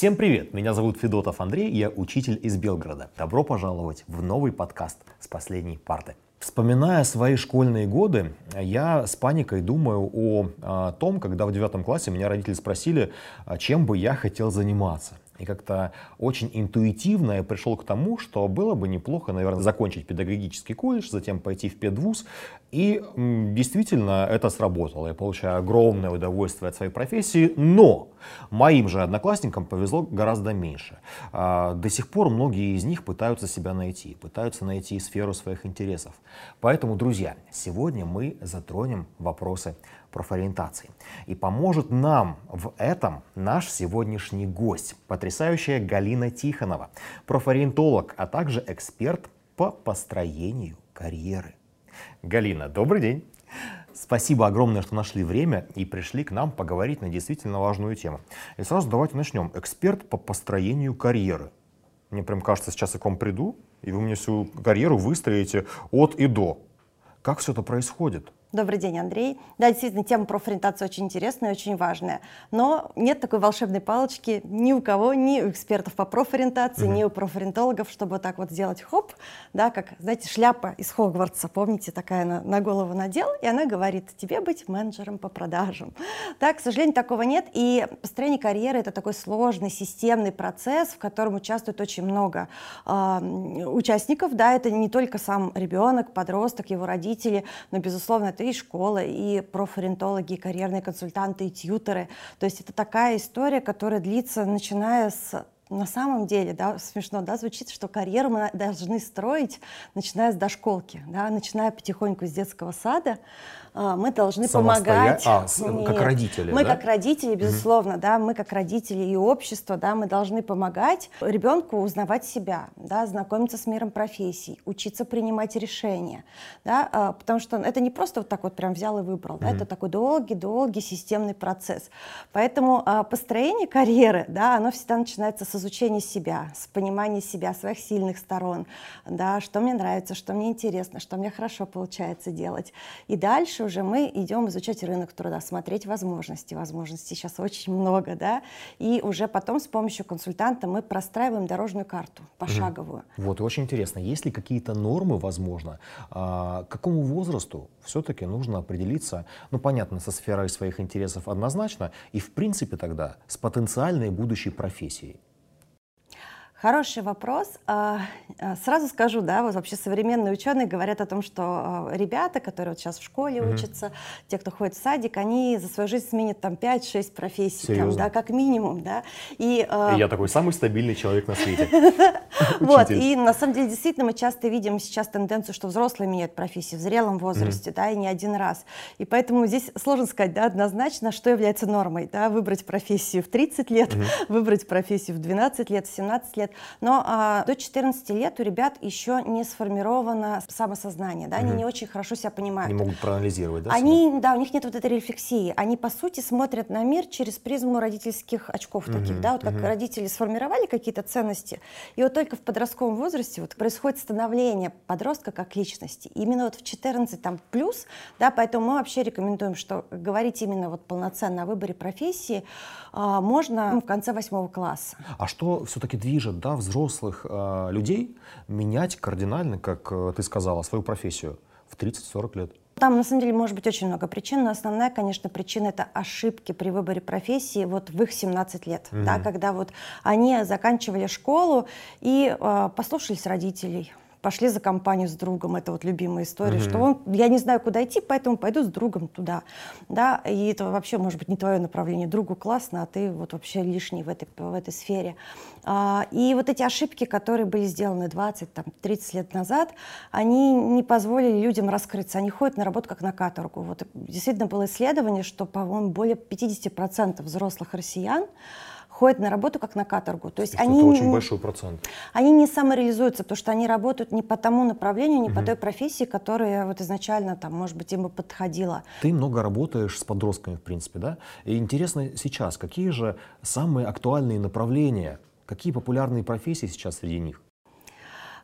Всем привет! Меня зовут Федотов Андрей, я учитель из Белгорода. Добро пожаловать в новый подкаст с последней парты. Вспоминая свои школьные годы, я с паникой думаю о, о том, когда в девятом классе меня родители спросили, а чем бы я хотел заниматься. И как-то очень интуитивно я пришел к тому, что было бы неплохо, наверное, закончить педагогический колледж, затем пойти в педвуз. И действительно это сработало. Я получаю огромное удовольствие от своей профессии, но моим же одноклассникам повезло гораздо меньше. А, до сих пор многие из них пытаются себя найти, пытаются найти сферу своих интересов. Поэтому, друзья, сегодня мы затронем вопросы профориентации. И поможет нам в этом наш сегодняшний гость, потрясающая Галина Тихонова, профориентолог, а также эксперт по построению карьеры. Галина, добрый день. Спасибо огромное, что нашли время и пришли к нам поговорить на действительно важную тему. И сразу давайте начнем. Эксперт по построению карьеры. Мне прям кажется, сейчас я к вам приду, и вы мне всю карьеру выстроите от и до. Как все это происходит? Добрый день, Андрей. Да, действительно, тема профориентации очень интересная и очень важная. Но нет такой волшебной палочки ни у кого, ни у экспертов по профориентации, угу. ни у профориентологов, чтобы вот так вот сделать хоп, да, как, знаете, шляпа из Хогвартса, помните, такая на, на голову надел, и она говорит, тебе быть менеджером по продажам. Так, к сожалению, такого нет. И построение карьеры — это такой сложный, системный процесс, в котором участвует очень много э, участников. Да, это не только сам ребенок, подросток, его родители, но, безусловно, это и школа, и профориентологи, и карьерные консультанты, и тьютеры. То есть это такая история, которая длится, начиная с на самом деле, да, смешно, да, звучит, что карьеру мы должны строить, начиная с дошколки, да, начиная потихоньку с детского сада, мы должны помогать. А, с, как родители, Мы да? как родители, безусловно, mm-hmm. да, мы как родители и общество, да, мы должны помогать ребенку узнавать себя, да, знакомиться с миром профессий, учиться принимать решения, да, а, потому что это не просто вот так вот прям взял и выбрал, mm-hmm. да, это такой долгий-долгий системный процесс. Поэтому а, построение карьеры, да, оно всегда начинается с изучения себя, с понимания себя, своих сильных сторон, да, что мне нравится, что мне интересно, что мне хорошо получается делать. И дальше дальше уже мы идем изучать рынок труда, смотреть возможности. Возможностей сейчас очень много, да, и уже потом с помощью консультанта мы простраиваем дорожную карту пошаговую. Угу. Вот, и очень интересно, есть ли какие-то нормы, возможно, а, к какому возрасту все-таки нужно определиться, ну, понятно, со сферой своих интересов однозначно, и, в принципе, тогда с потенциальной будущей профессией? Хороший вопрос. А, а, сразу скажу, да, вот вообще современные ученые говорят о том, что а, ребята, которые вот сейчас в школе mm-hmm. учатся, те, кто ходит в садик, они за свою жизнь сменят там 5-6 профессий, там, да, как минимум, да. И, и я такой самый стабильный человек на свете. Вот, и на самом деле действительно мы часто видим сейчас тенденцию, что взрослые меняют профессию в зрелом возрасте, да, и не один раз. И поэтому здесь сложно сказать, да, однозначно, что является нормой, да, выбрать профессию в 30 лет, выбрать профессию в 12 лет, в 17 лет, но а, до 14 лет у ребят еще не сформировано самосознание, да, угу. они не очень хорошо себя понимают. Они могут проанализировать, да? Они, себя? да, у них нет вот этой рефлексии. Они, по сути, смотрят на мир через призму родительских очков угу. таких, да, вот как угу. родители сформировали какие-то ценности, и вот только в подростковом возрасте вот происходит становление подростка как личности. И именно вот в 14 там плюс, да, поэтому мы вообще рекомендуем, что говорить именно вот полноценно о выборе профессии а, можно ну, в конце восьмого класса. А что все-таки движет, да, взрослых э, людей менять кардинально, как э, ты сказала, свою профессию в 30-40 лет? Там, на самом деле, может быть очень много причин, но основная, конечно, причина — это ошибки при выборе профессии вот в их 17 лет, mm-hmm. да, когда вот они заканчивали школу и э, послушались родителей, пошли за компанию с другом, это вот любимая история, mm-hmm. что он, я не знаю, куда идти, поэтому пойду с другом туда, да, и это вообще, может быть, не твое направление, другу классно, а ты вот вообще лишний в этой, в этой сфере. А, и вот эти ошибки, которые были сделаны 20, там, 30 лет назад, они не позволили людям раскрыться, они ходят на работу как на каторгу. Вот действительно было исследование, что, по-моему, более 50% взрослых россиян ходят на работу как на каторгу. То есть это они, очень большой процент. Они не самореализуются, потому что они работают не по тому направлению, не угу. по той профессии, которая вот изначально, там, может быть, им бы подходила. Ты много работаешь с подростками, в принципе, да? И интересно сейчас, какие же самые актуальные направления, какие популярные профессии сейчас среди них?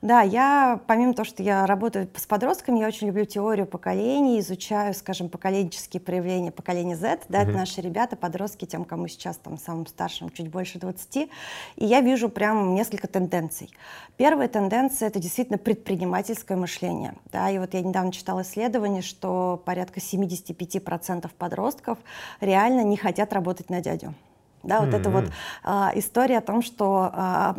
Да, я, помимо того, что я работаю с подростками, я очень люблю теорию поколений, изучаю, скажем, поколенческие проявления поколения Z, да, угу. это наши ребята, подростки, тем, кому сейчас там самым старшим чуть больше 20, и я вижу прям несколько тенденций. Первая тенденция — это действительно предпринимательское мышление, да, и вот я недавно читала исследование, что порядка 75% подростков реально не хотят работать на дядю. Да, вот mm-hmm. эта вот а, история о том, что а,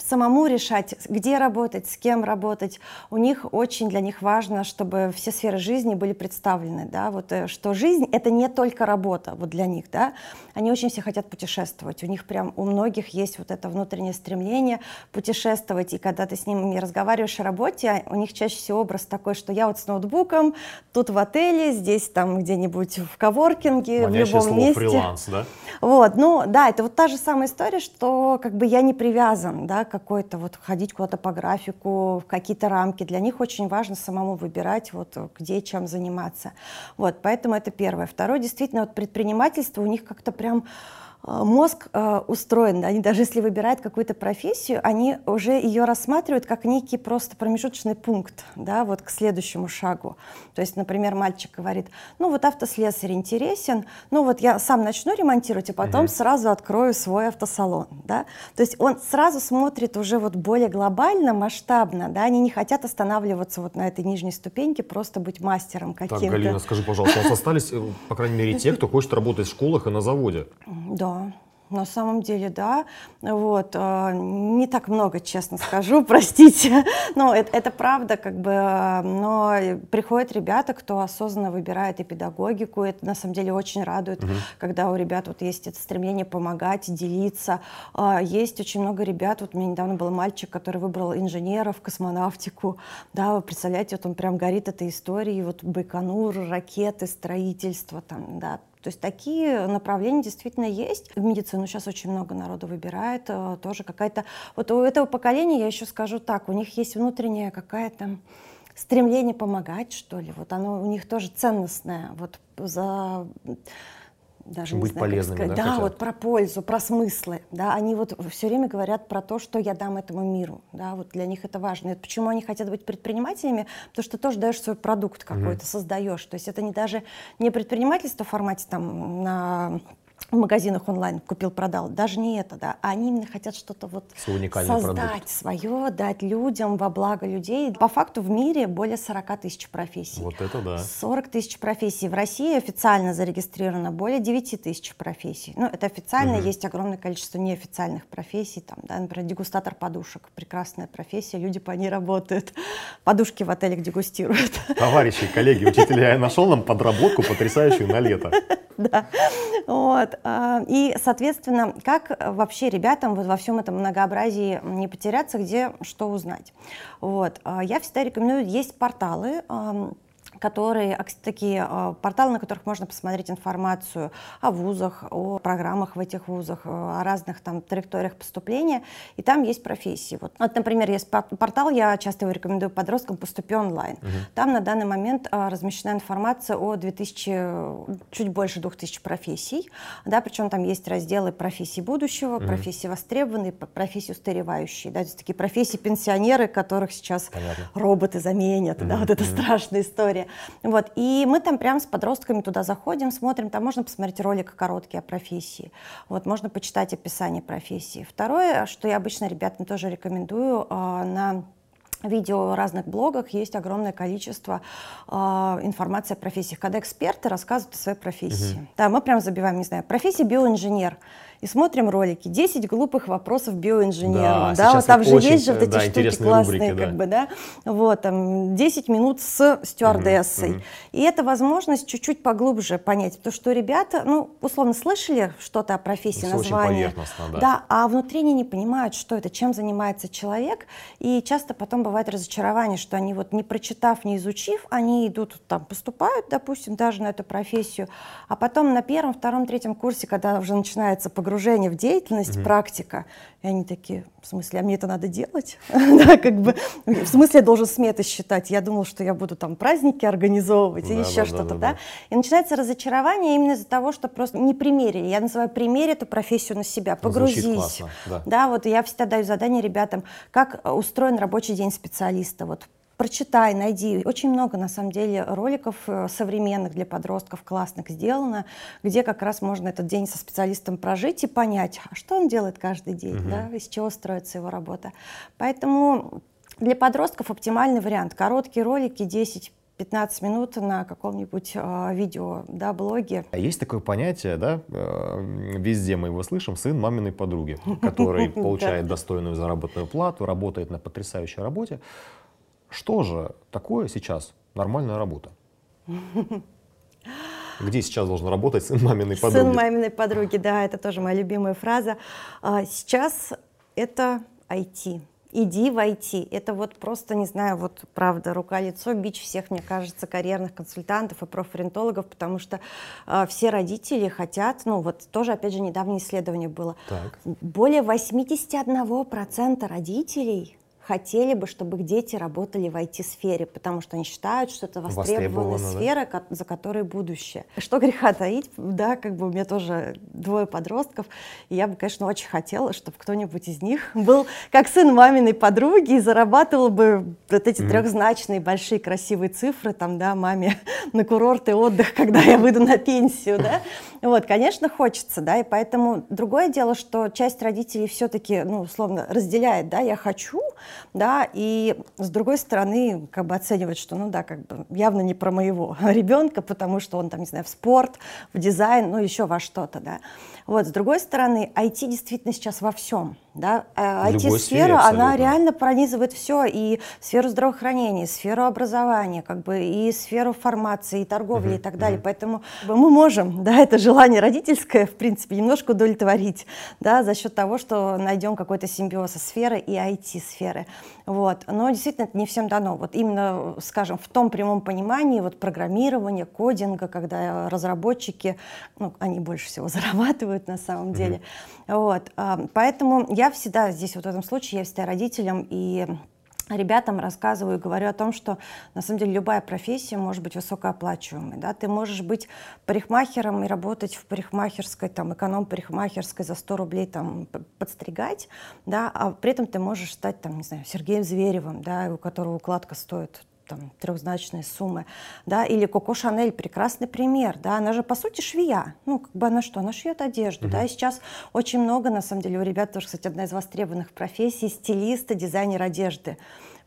самому решать, где работать, с кем работать, у них очень для них важно, чтобы все сферы жизни были представлены, да, вот э, что жизнь это не только работа, вот для них, да, они очень все хотят путешествовать, у них прям у многих есть вот это внутреннее стремление путешествовать, и когда ты с ними разговариваешь о работе, у них чаще всего образ такой, что я вот с ноутбуком, тут в отеле, здесь там где-нибудь в коворкинге, Манящее в любом слово месте. фриланс, да? Вот, ну да, это вот та же самая история, что как бы я не привязан, да, какой-то вот ходить куда-то по графику, в какие-то рамки. Для них очень важно самому выбирать, вот где чем заниматься. Вот, поэтому это первое. Второе, действительно, вот предпринимательство у них как-то прям мозг э, устроен, они даже если выбирают какую-то профессию, они уже ее рассматривают как некий просто промежуточный пункт, да, вот к следующему шагу. То есть, например, мальчик говорит, ну вот автослесарь интересен, ну вот я сам начну ремонтировать, а потом mm-hmm. сразу открою свой автосалон, да. То есть он сразу смотрит уже вот более глобально, масштабно, да, они не хотят останавливаться вот на этой нижней ступеньке, просто быть мастером каким-то. Так, Галина, скажи, пожалуйста, у нас остались, э, по крайней мере, те, кто хочет работать в школах и на заводе? Да, на самом деле, да. Вот. Э, не так много, честно скажу, простите. Но это, это правда, как бы. Но приходят ребята, кто осознанно выбирает и педагогику. Это на самом деле очень радует, угу. когда у ребят вот есть это стремление помогать, делиться. Э, есть очень много ребят. Вот у меня недавно был мальчик, который выбрал инженеров, космонавтику. Да, вы представляете, вот он прям горит этой историей. Вот Байконур, ракеты, строительство, там, да, то есть такие направления действительно есть. В медицину сейчас очень много народу выбирает, э, тоже какая-то... Вот у этого поколения, я еще скажу так, у них есть внутренняя какая-то стремление помогать, что ли. Вот оно у них тоже ценностное. Вот за даже быть знаю, полезными, да, да хотят? вот про пользу, про смыслы, да, они вот все время говорят про то, что я дам этому миру, да, вот для них это важно. Это почему они хотят быть предпринимателями? Потому что ты тоже даешь свой продукт какой-то, угу. создаешь. То есть это не даже не предпринимательство в формате там на в магазинах онлайн купил-продал, даже не это, да, а они именно хотят что-то вот создать продукт. свое, дать людям во благо людей. По факту в мире более 40 тысяч профессий. Вот это да. 40 тысяч профессий. В России официально зарегистрировано более 9 тысяч профессий. Ну, это официально, угу. есть огромное количество неофициальных профессий, там, да, например, дегустатор подушек, прекрасная профессия, люди по ней работают, подушки в отелях дегустируют. Товарищи, коллеги, учителя, я нашел нам подработку потрясающую на лето. Да, вот. А, и, соответственно, как вообще ребятам вот во всем этом многообразии не потеряться, где что узнать? Вот. А, я всегда рекомендую, есть порталы, которые, такие а, порталы, на которых можно посмотреть информацию о вузах, о программах в этих вузах, э, о разных там траекториях поступления, и там есть профессии. Вот, вот например, есть портал, я часто его рекомендую подросткам «Поступи онлайн». Угу. Там на данный момент а, размещена информация о 2000, чуть больше 2000 профессий, да, причем там есть разделы профессий будущего, угу. профессии востребованные, профессии устаревающие, да, то есть такие профессии пенсионеры, которых сейчас Понятно. роботы заменят, угу. да, вот угу. страшная история. Вот. И мы там прям с подростками туда заходим, смотрим, там можно посмотреть ролик короткий о профессии, вот, можно почитать описание профессии. Второе, что я обычно ребятам тоже рекомендую, а, на видео в разных блогах есть огромное количество э, информации о профессиях, когда эксперты рассказывают о своей профессии. Угу. Да, мы прям забиваем, не знаю, профессия биоинженер и смотрим ролики. 10 глупых вопросов биоинженеру. Да, да вот там же есть же вот эти да, штуки классные, рубрики, как да. бы, да. Вот, там 10 минут с стюардессой. Угу, угу. И это возможность чуть-чуть поглубже понять, потому что ребята, ну, условно, слышали что-то о профессии, Все название. да. Да, а внутренне не понимают, что это, чем занимается человек. И часто потом бывает разочарование, что они вот не прочитав, не изучив, они идут там, поступают, допустим, даже на эту профессию, а потом на первом, втором, третьем курсе, когда уже начинается погружение погружение в деятельность, mm-hmm. практика. И они такие, в смысле, а мне это надо делать? да, как бы, в смысле, я должен сметы считать? Я думал, что я буду там праздники организовывать или еще что-то, да, И начинается разочарование именно из-за того, что просто не примерили. Я называю примерить эту профессию на себя, погрузись. да. да, вот я всегда даю задание ребятам, как устроен рабочий день специалиста. Вот прочитай, найди. Очень много, на самом деле, роликов э, современных для подростков классных сделано, где как раз можно этот день со специалистом прожить и понять, а что он делает каждый день, угу. да, из чего строится его работа. Поэтому для подростков оптимальный вариант. Короткие ролики, 10 15 минут на каком-нибудь э, видео, да, блоге. А есть такое понятие, да, э, везде мы его слышим, сын маминой подруги, который получает достойную заработную плату, работает на потрясающей работе. Что же такое сейчас нормальная работа? Где сейчас должен работать сын маминой подруги? Сын маминой подруги, да, это тоже моя любимая фраза. А, сейчас это IT. Иди в IT. Это вот просто, не знаю, вот правда, рука-лицо, бич всех, мне кажется, карьерных консультантов и профориентологов, потому что э, все родители хотят, ну вот тоже, опять же, недавнее исследование было. Так. Более 81% родителей хотели бы, чтобы их дети работали в IT-сфере, потому что они считают, что это востребованная сфера, да? за которой будущее. Что греха таить, да, как бы у меня тоже двое подростков, и я бы, конечно, очень хотела, чтобы кто-нибудь из них был как сын маминой подруги и зарабатывал бы вот эти mm-hmm. трехзначные большие красивые цифры, там, да, маме на курорт и отдых, когда я выйду на пенсию, да. Вот, конечно, хочется, да, и поэтому другое дело, что часть родителей все-таки, ну, условно, разделяет, да, я хочу, да, и с другой стороны, как бы оценивать, что, ну да, как бы явно не про моего ребенка, потому что он там, не знаю, в спорт, в дизайн, ну еще во что-то, да. Вот, с другой стороны, IT действительно сейчас во всем, да, IT-сфера, а она реально пронизывает все, и сферу здравоохранения, и сферу образования, как бы, и сферу фармации, и торговли, uh-huh, и так далее, uh-huh. поэтому мы можем, да, это желание родительское, в принципе, немножко удовлетворить, да, за счет того, что найдем какой-то симбиоз сферы и IT-сферы, вот, но действительно это не всем дано, вот именно, скажем, в том прямом понимании, вот программирования, кодинга, когда разработчики, ну, они больше всего зарабатывают на самом деле, вот, а, поэтому я всегда здесь вот в этом случае, я всегда родителям и ребятам рассказываю и говорю о том, что на самом деле любая профессия может быть высокооплачиваемой. Да? Ты можешь быть парикмахером и работать в парикмахерской, там, эконом-парикмахерской за 100 рублей там, подстригать, да? а при этом ты можешь стать там, не знаю, Сергеем Зверевым, да, у которого укладка стоит там, трехзначные суммы, да, или Коко Шанель, прекрасный пример, да, она же, по сути, швея, ну, как бы она что, она шьет одежду, mm-hmm. да, и сейчас очень много, на самом деле, у ребят тоже, кстати, одна из востребованных профессий, стилиста, дизайнер одежды,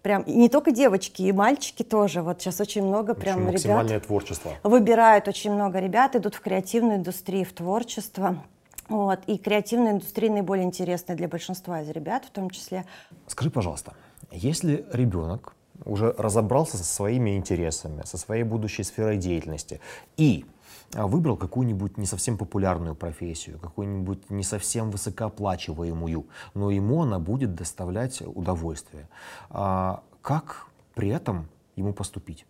прям и не только девочки, и мальчики тоже. Вот сейчас очень много очень прям ребят. творчество. Выбирают очень много ребят, идут в креативную индустрию, в творчество. Вот. И креативная индустрия наиболее интересная для большинства из ребят в том числе. Скажи, пожалуйста, если ребенок уже разобрался со своими интересами, со своей будущей сферой деятельности и а, выбрал какую-нибудь не совсем популярную профессию, какую-нибудь не совсем высокооплачиваемую, но ему она будет доставлять удовольствие. А как при этом ему поступить?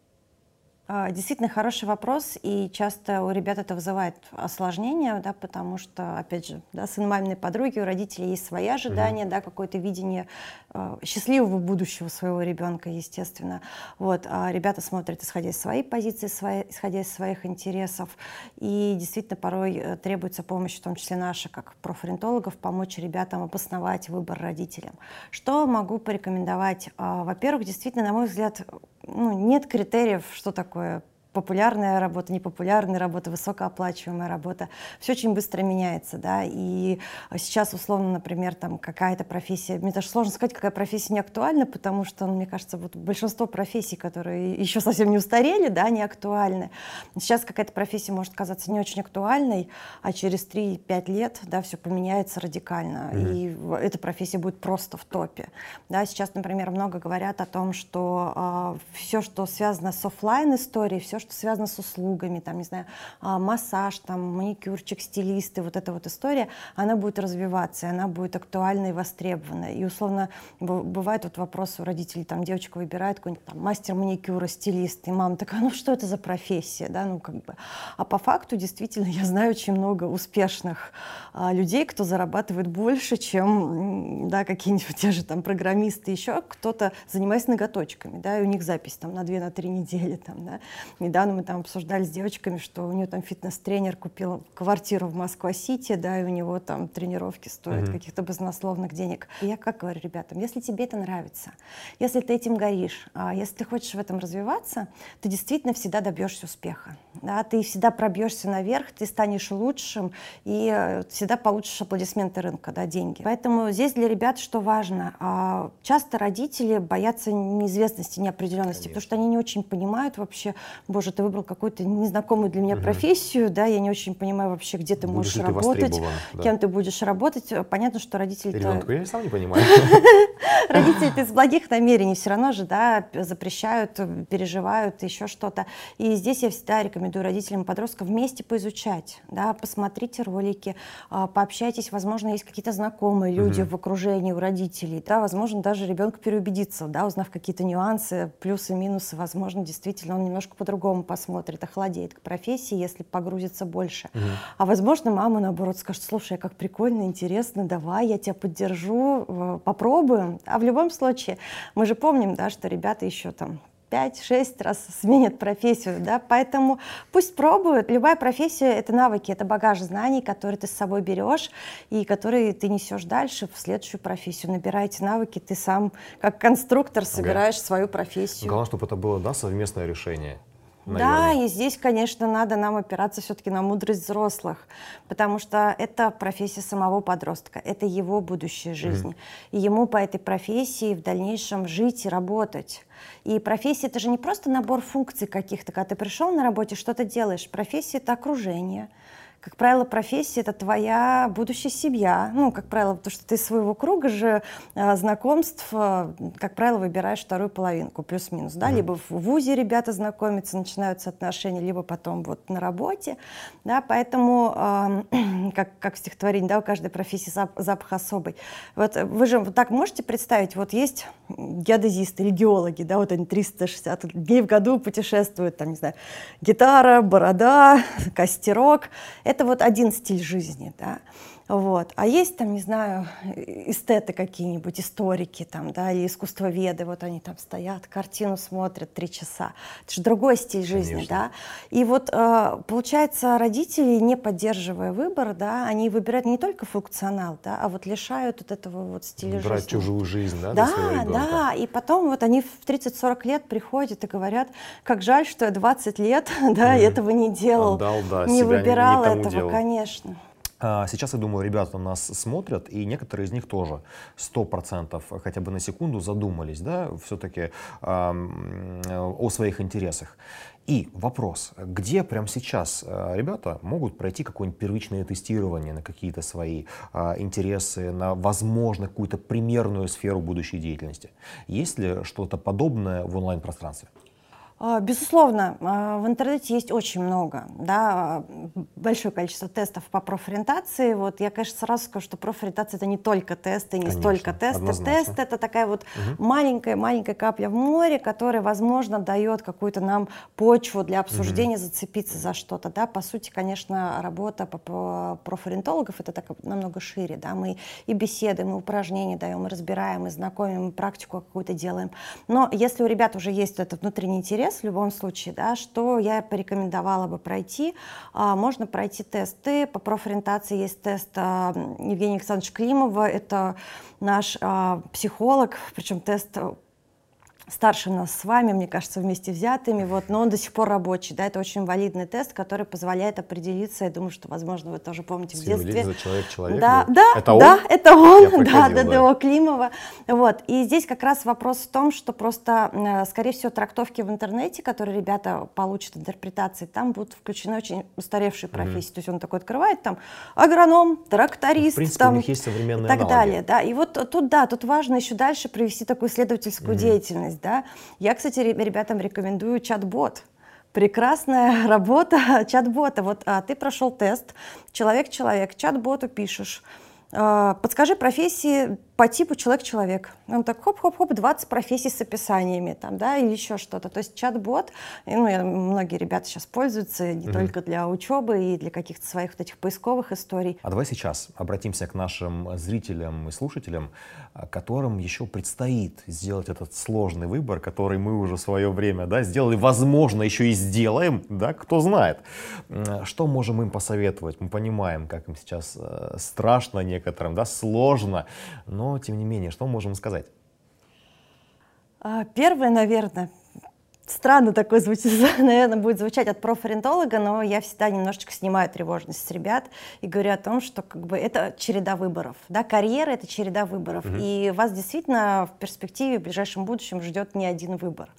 А, действительно хороший вопрос, и часто у ребят это вызывает осложнения, да, потому что, опять же, да, сын маминой подруги, у родителей есть свои ожидания, mm-hmm. да, какое-то видение э, счастливого будущего своего ребенка, естественно. Вот, а ребята смотрят, исходя из своей позиции, свои, исходя из своих интересов, и действительно порой э, требуется помощь, в том числе наша, как профориентологов, помочь ребятам обосновать выбор родителям. Что могу порекомендовать? Э, во-первых, действительно, на мой взгляд, ну, нет критериев, что такое такое популярная работа, непопулярная работа, высокооплачиваемая работа. Все очень быстро меняется, да, и сейчас, условно, например, там какая-то профессия, мне даже сложно сказать, какая профессия не актуальна, потому что, ну, мне кажется, вот большинство профессий, которые еще совсем не устарели, да, не актуальны. Сейчас какая-то профессия может казаться не очень актуальной, а через 3-5 лет, да, все поменяется радикально, mm-hmm. и эта профессия будет просто в топе. Да, сейчас, например, много говорят о том, что э, а, все, что связано с офлайн историей, все, что связано с услугами, там, не знаю, а, массаж, там, маникюрчик, стилисты, вот эта вот история, она будет развиваться, и она будет актуальна и востребована. И, условно, бывает вот вопрос у родителей, там, девочка выбирает какой-нибудь там мастер маникюра, стилист, и мама такая, ну, что это за профессия, да, ну, как бы. А по факту, действительно, я знаю очень много успешных а, людей, кто зарабатывает больше, чем, да, какие-нибудь те же там программисты, еще кто-то занимается ноготочками, да, и у них запись там на 2-3 на недели, там, да. Недавно мы там обсуждали с девочками, что у нее там фитнес-тренер купил квартиру в Москва-Сити, да, и у него там тренировки стоят mm-hmm. каких-то баснословных денег. И я как говорю ребятам, если тебе это нравится, если ты этим горишь, а если ты хочешь в этом развиваться, ты действительно всегда добьешься успеха, да, ты всегда пробьешься наверх, ты станешь лучшим и э, всегда получишь аплодисменты рынка, да, деньги. Поэтому здесь для ребят что важно? А, часто родители боятся неизвестности, неопределенности, Конечно. потому что они не очень понимают вообще, боже, ты выбрал какую-то незнакомую для меня угу. профессию, да, я не очень понимаю вообще, где ты будешь можешь работать, да. кем ты будешь работать. Понятно, что родители... Ребенку я сам не понимаю. Родители из благих намерений все равно же, да, запрещают, переживают, еще что-то. И здесь я всегда рекомендую родителям подростков вместе поизучать, да, посмотрите ролики, а, пообщайтесь, возможно, есть какие-то знакомые люди в окружении у родителей, да, возможно, даже ребенок переубедится, да, узнав какие-то нюансы, плюсы, минусы, возможно, действительно он немножко по-другому посмотрит, охладеет к профессии, если погрузится больше. Угу. А возможно, мама, наоборот, скажет, слушай, как прикольно, интересно, давай, я тебя поддержу, э, попробуем. А в любом случае, мы же помним, да, что ребята еще там 5-6 раз сменят профессию, да, поэтому пусть пробуют. Любая профессия — это навыки, это багаж знаний, которые ты с собой берешь и которые ты несешь дальше в следующую профессию. Набираете навыки, ты сам как конструктор собираешь okay. свою профессию. Главное, чтобы это было, да, совместное решение. Наверное. Да, и здесь, конечно, надо нам опираться все-таки на мудрость взрослых, потому что это профессия самого подростка, это его будущая жизнь. Mm-hmm. И ему по этой профессии в дальнейшем жить и работать. И профессия это же не просто набор функций каких-то, когда ты пришел на работе, что-то делаешь. Профессия это окружение, как правило, профессия — это твоя будущая семья. Ну, как правило, потому что ты из своего круга же э, знакомств, э, как правило, выбираешь вторую половинку, плюс-минус, да, mm-hmm. либо в ВУЗе ребята знакомятся, начинаются отношения, либо потом вот на работе, да, поэтому, э, как, как в стихотворении, да, у каждой профессии зап- запах особый. Вот вы же вот так можете представить, вот есть геодезисты или геологи, да, вот они 360 дней в году путешествуют, там, не знаю, гитара, борода, костерок, это вот один стиль жизни, да. Вот. А есть там, не знаю, эстеты какие-нибудь, историки там, да, или искусствоведы, вот они там стоят, картину смотрят три часа. Это же другой стиль жизни, Конечно. да. И вот э, получается, родители, не поддерживая выбор, да, они выбирают не только функционал, да, а вот лишают от этого вот стиля Брать жизни. чужую жизнь, да, Да, да, и потом вот они в 30-40 лет приходят и говорят, как жаль, что я 20 лет, да, mm. этого не делал, Отдал, да, не выбирал не этого, делал. конечно. А, сейчас, я думаю, ребята нас смотрят, и некоторые из них тоже сто процентов хотя бы на секунду задумались, да, все-таки э, о своих интересах. И вопрос, где прямо сейчас а, ребята могут пройти какое-нибудь первичное тестирование на какие-то свои э, интересы, на, возможно, какую-то примерную сферу будущей деятельности? Есть ли что-то подобное в онлайн-пространстве? А, безусловно, а, в интернете есть очень много, да, большое количество тестов по профориентации. Вот я, конечно, сразу скажу, что профориентация это не только тесты, не конечно, столько тесты. Однозначно. Тест это такая вот маленькая-маленькая угу. капля в море, которая, возможно, дает какую-то нам почву для обсуждения, угу. зацепиться за что-то. Да. По сути, конечно, работа по профориентологов это так намного шире. Да. Мы и беседуем, и упражнения даем, и разбираем, и знакомим, и практику какую-то делаем. Но если у ребят уже есть этот внутренний интерес, интерес в любом случае, да, что я порекомендовала бы пройти. А, можно пройти тесты. По профориентации есть тест а, Евгения Александровича Климова. Это наш а, психолог, причем тест старше нас с вами, мне кажется, вместе взятыми, вот, но он до сих пор рабочий, да, это очень валидный тест, который позволяет определиться, я думаю, что, возможно, вы тоже помните в детстве. за человек человек. Да, да, это он? да, это он, да, ДДО Климова, вот, и здесь как раз вопрос в том, что просто, э, скорее всего, трактовки в интернете, которые ребята получат интерпретации, там будут включены очень устаревшие профессии, mm-hmm. то есть он такой открывает там агроном, тракторист, в принципе, там, у них есть современные и так аналоги. далее, да, и вот тут, да, тут важно еще дальше провести такую исследовательскую mm-hmm. деятельность, есть, да. Я, кстати, ребятам рекомендую чат-бот, прекрасная работа чат-бота. Вот а, ты прошел тест, человек-человек, чат-боту пишешь, а, подскажи профессии по типу человек-человек. Он так хоп-хоп-хоп, 20 профессий с описаниями там, да, или еще что-то. То есть чат-бот, ну, многие ребята сейчас пользуются не mm только для учебы и для каких-то своих вот этих поисковых историй. А давай сейчас обратимся к нашим зрителям и слушателям, а, которым еще предстоит сделать этот сложный выбор, который мы уже в свое время, да, сделали, возможно, еще и сделаем, да, кто знает. Что можем им посоветовать? Мы понимаем, как им сейчас э, страшно некоторым, да, сложно, но тем не менее, что мы можем сказать? А, первое, наверное, странно такое звучит, наверное, будет звучать от профориентолога, но я всегда немножечко снимаю тревожность с ребят и говорю о том, что как бы это череда выборов, да, карьера это череда выборов, угу. и вас действительно в перспективе в ближайшем будущем ждет не один выбор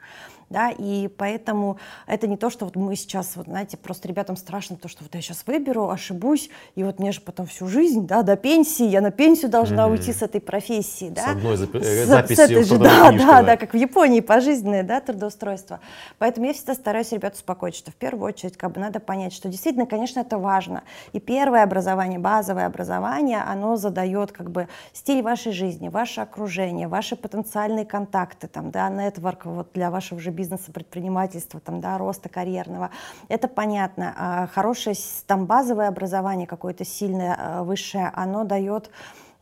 да, и поэтому это не то, что вот мы сейчас, вот, знаете, просто ребятам страшно то, что вот я сейчас выберу, ошибусь, и вот мне же потом всю жизнь, да, до пенсии, я на пенсию должна mm-hmm. уйти с этой профессии, да. С одной запи- с, записью с этой же, да, книжке, да, да, да, как в Японии, пожизненное, да, трудоустройство. Поэтому я всегда стараюсь ребят успокоить, что в первую очередь как бы надо понять, что действительно, конечно, это важно. И первое образование, базовое образование, оно задает как бы стиль вашей жизни, ваше окружение, ваши потенциальные контакты, там, да, нетворк вот для вашего же бизнеса, предпринимательства, там, да, роста карьерного. Это понятно. А хорошее там базовое образование какое-то сильное, а, высшее, оно дает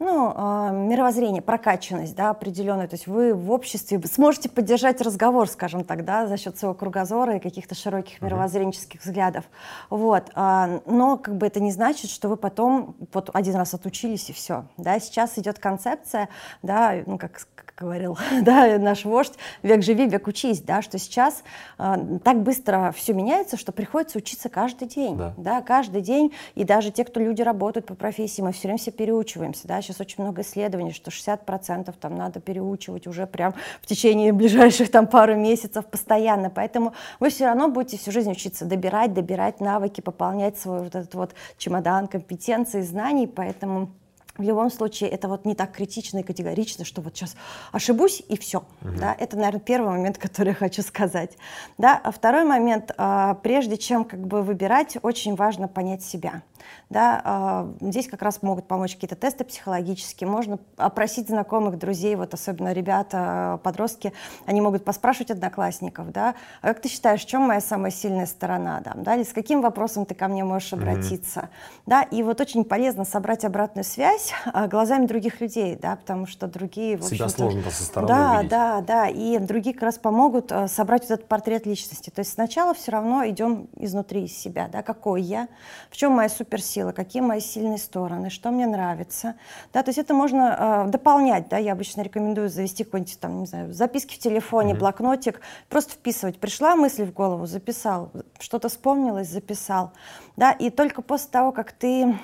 ну, э, мировоззрение, прокачанность, да, определенная. То есть вы в обществе сможете поддержать разговор, скажем так, да, за счет своего кругозора и каких-то широких мировоззренческих взглядов. Вот. Э, но как бы это не значит, что вы потом вот один раз отучились и все. Да. Сейчас идет концепция, да, ну, как говорил да, наш вождь, век живи, век учись, да, что сейчас э, так быстро все меняется, что приходится учиться каждый день. Да. Да, каждый день. И даже те, кто люди работают по профессии, мы все время все переучиваемся. Да, сейчас очень много исследований, что 60% там надо переучивать уже прям в течение ближайших там пару месяцев постоянно. Поэтому вы все равно будете всю жизнь учиться добирать, добирать навыки, пополнять свой вот этот вот чемодан компетенций, знаний. Поэтому в любом случае это вот не так критично и категорично, что вот сейчас ошибусь и все. Угу. Да, это, наверное, первый момент, который я хочу сказать. Да, а второй момент, а, прежде чем как бы выбирать, очень важно понять себя. Да, а, здесь как раз могут помочь какие-то тесты психологические, можно опросить знакомых, друзей, вот особенно ребята, подростки, они могут поспрашивать одноклассников, да, а как ты считаешь, в чем моя самая сильная сторона, да, да, или с каким вопросом ты ко мне можешь обратиться, mm-hmm. да, и вот очень полезно собрать обратную связь а, глазами других людей, да, потому что другие, в Себя сложно со стороны Да, увидеть. да, да, и другие как раз помогут а, собрать вот этот портрет личности, то есть сначала все равно идем изнутри из себя, да, какой я, в чем моя суперсила, какие мои сильные стороны, что мне нравится. Да, то есть это можно э, дополнять. Да, я обычно рекомендую завести какой-нибудь там, не знаю, записки в телефоне, mm-hmm. блокнотик, просто вписывать. Пришла мысль в голову, записал, что-то вспомнилось, записал. Да, и только после того, как ты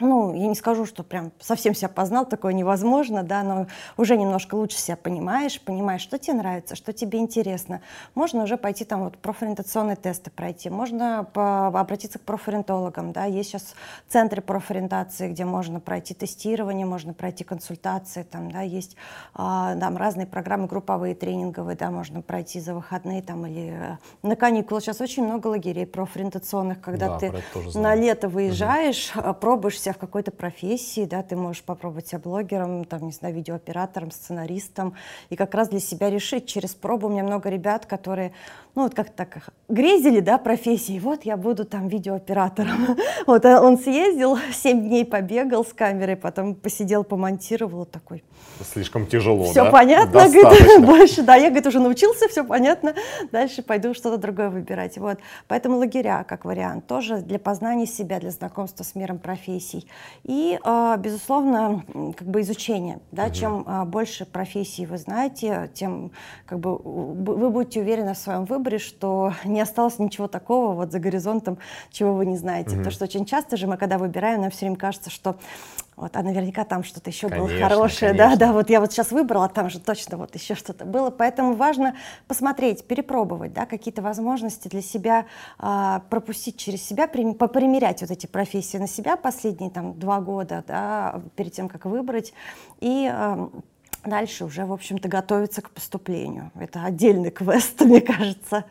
ну, я не скажу, что прям совсем себя познал, такое невозможно, да, но уже немножко лучше себя понимаешь, понимаешь, что тебе нравится, что тебе интересно. Можно уже пойти там вот профориентационные тесты пройти, можно по, обратиться к профориентологам, да, есть сейчас центры профориентации, где можно пройти тестирование, можно пройти консультации, там, да, есть а, там разные программы групповые, тренинговые, да, можно пройти за выходные там или э, на каникулы. Сейчас очень много лагерей профориентационных, когда да, ты на лето выезжаешь, угу. пробуешь себя в какой-то профессии, да, ты можешь попробовать себя блогером, там, не знаю, видеооператором, сценаристом, и как раз для себя решить через пробу. У меня много ребят, которые, ну, вот как так грезили, да, профессии, вот я буду там видеооператором. Вот а он съездил, 7 дней побегал с камерой, потом посидел, помонтировал, такой. Слишком тяжело, Все да? понятно, говорит, больше, да, я, говорит, уже научился, все понятно, дальше пойду что-то другое выбирать. Вот. Поэтому лагеря, как вариант, тоже для познания себя, для знакомства с миром профессий. И, а, безусловно, как бы изучение, да, угу. чем а, больше профессий вы знаете, тем как бы вы будете уверены в своем выборе, что не осталось ничего такого вот за горизонтом, чего вы не знаете. Угу. Потому что очень часто же мы, когда выбираем, нам все время кажется, что вот, а наверняка там что-то еще конечно, было хорошее, конечно. да, да, вот я вот сейчас выбрала, там же точно вот еще что-то было, поэтому важно посмотреть, перепробовать, да, какие-то возможности для себя а, пропустить через себя, при, попримерять вот эти профессии на себя последние там два года, да, перед тем, как выбрать, и а, дальше уже, в общем-то, готовиться к поступлению. Это отдельный квест, мне кажется,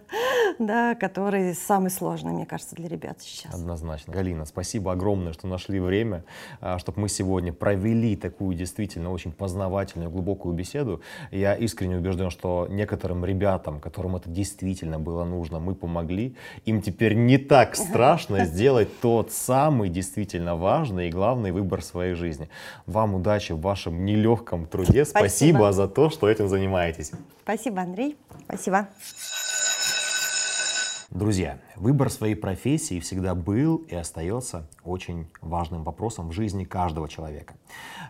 да, который самый сложный, мне кажется, для ребят сейчас. Однозначно. Галина, спасибо огромное, что нашли время, а, чтобы мы сегодня провели такую действительно очень познавательную, глубокую беседу. Я искренне убежден, что некоторым ребятам, которым это действительно было нужно, мы помогли. Им теперь не так страшно сделать тот самый действительно важный и главный выбор своей жизни. Вам удачи в вашем нелегком труде. Спасибо, Спасибо за то, что этим занимаетесь. Спасибо, Андрей. Спасибо. Друзья, выбор своей профессии всегда был и остается очень важным вопросом в жизни каждого человека.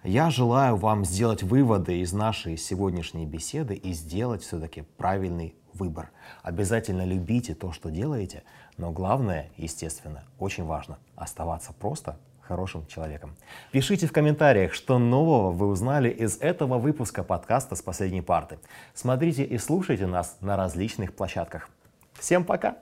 Я желаю вам сделать выводы из нашей сегодняшней беседы и сделать все-таки правильный выбор. Обязательно любите то, что делаете, но главное, естественно, очень важно оставаться просто хорошим человеком. Пишите в комментариях, что нового вы узнали из этого выпуска подкаста «С последней парты». Смотрите и слушайте нас на различных площадках. Всем пока!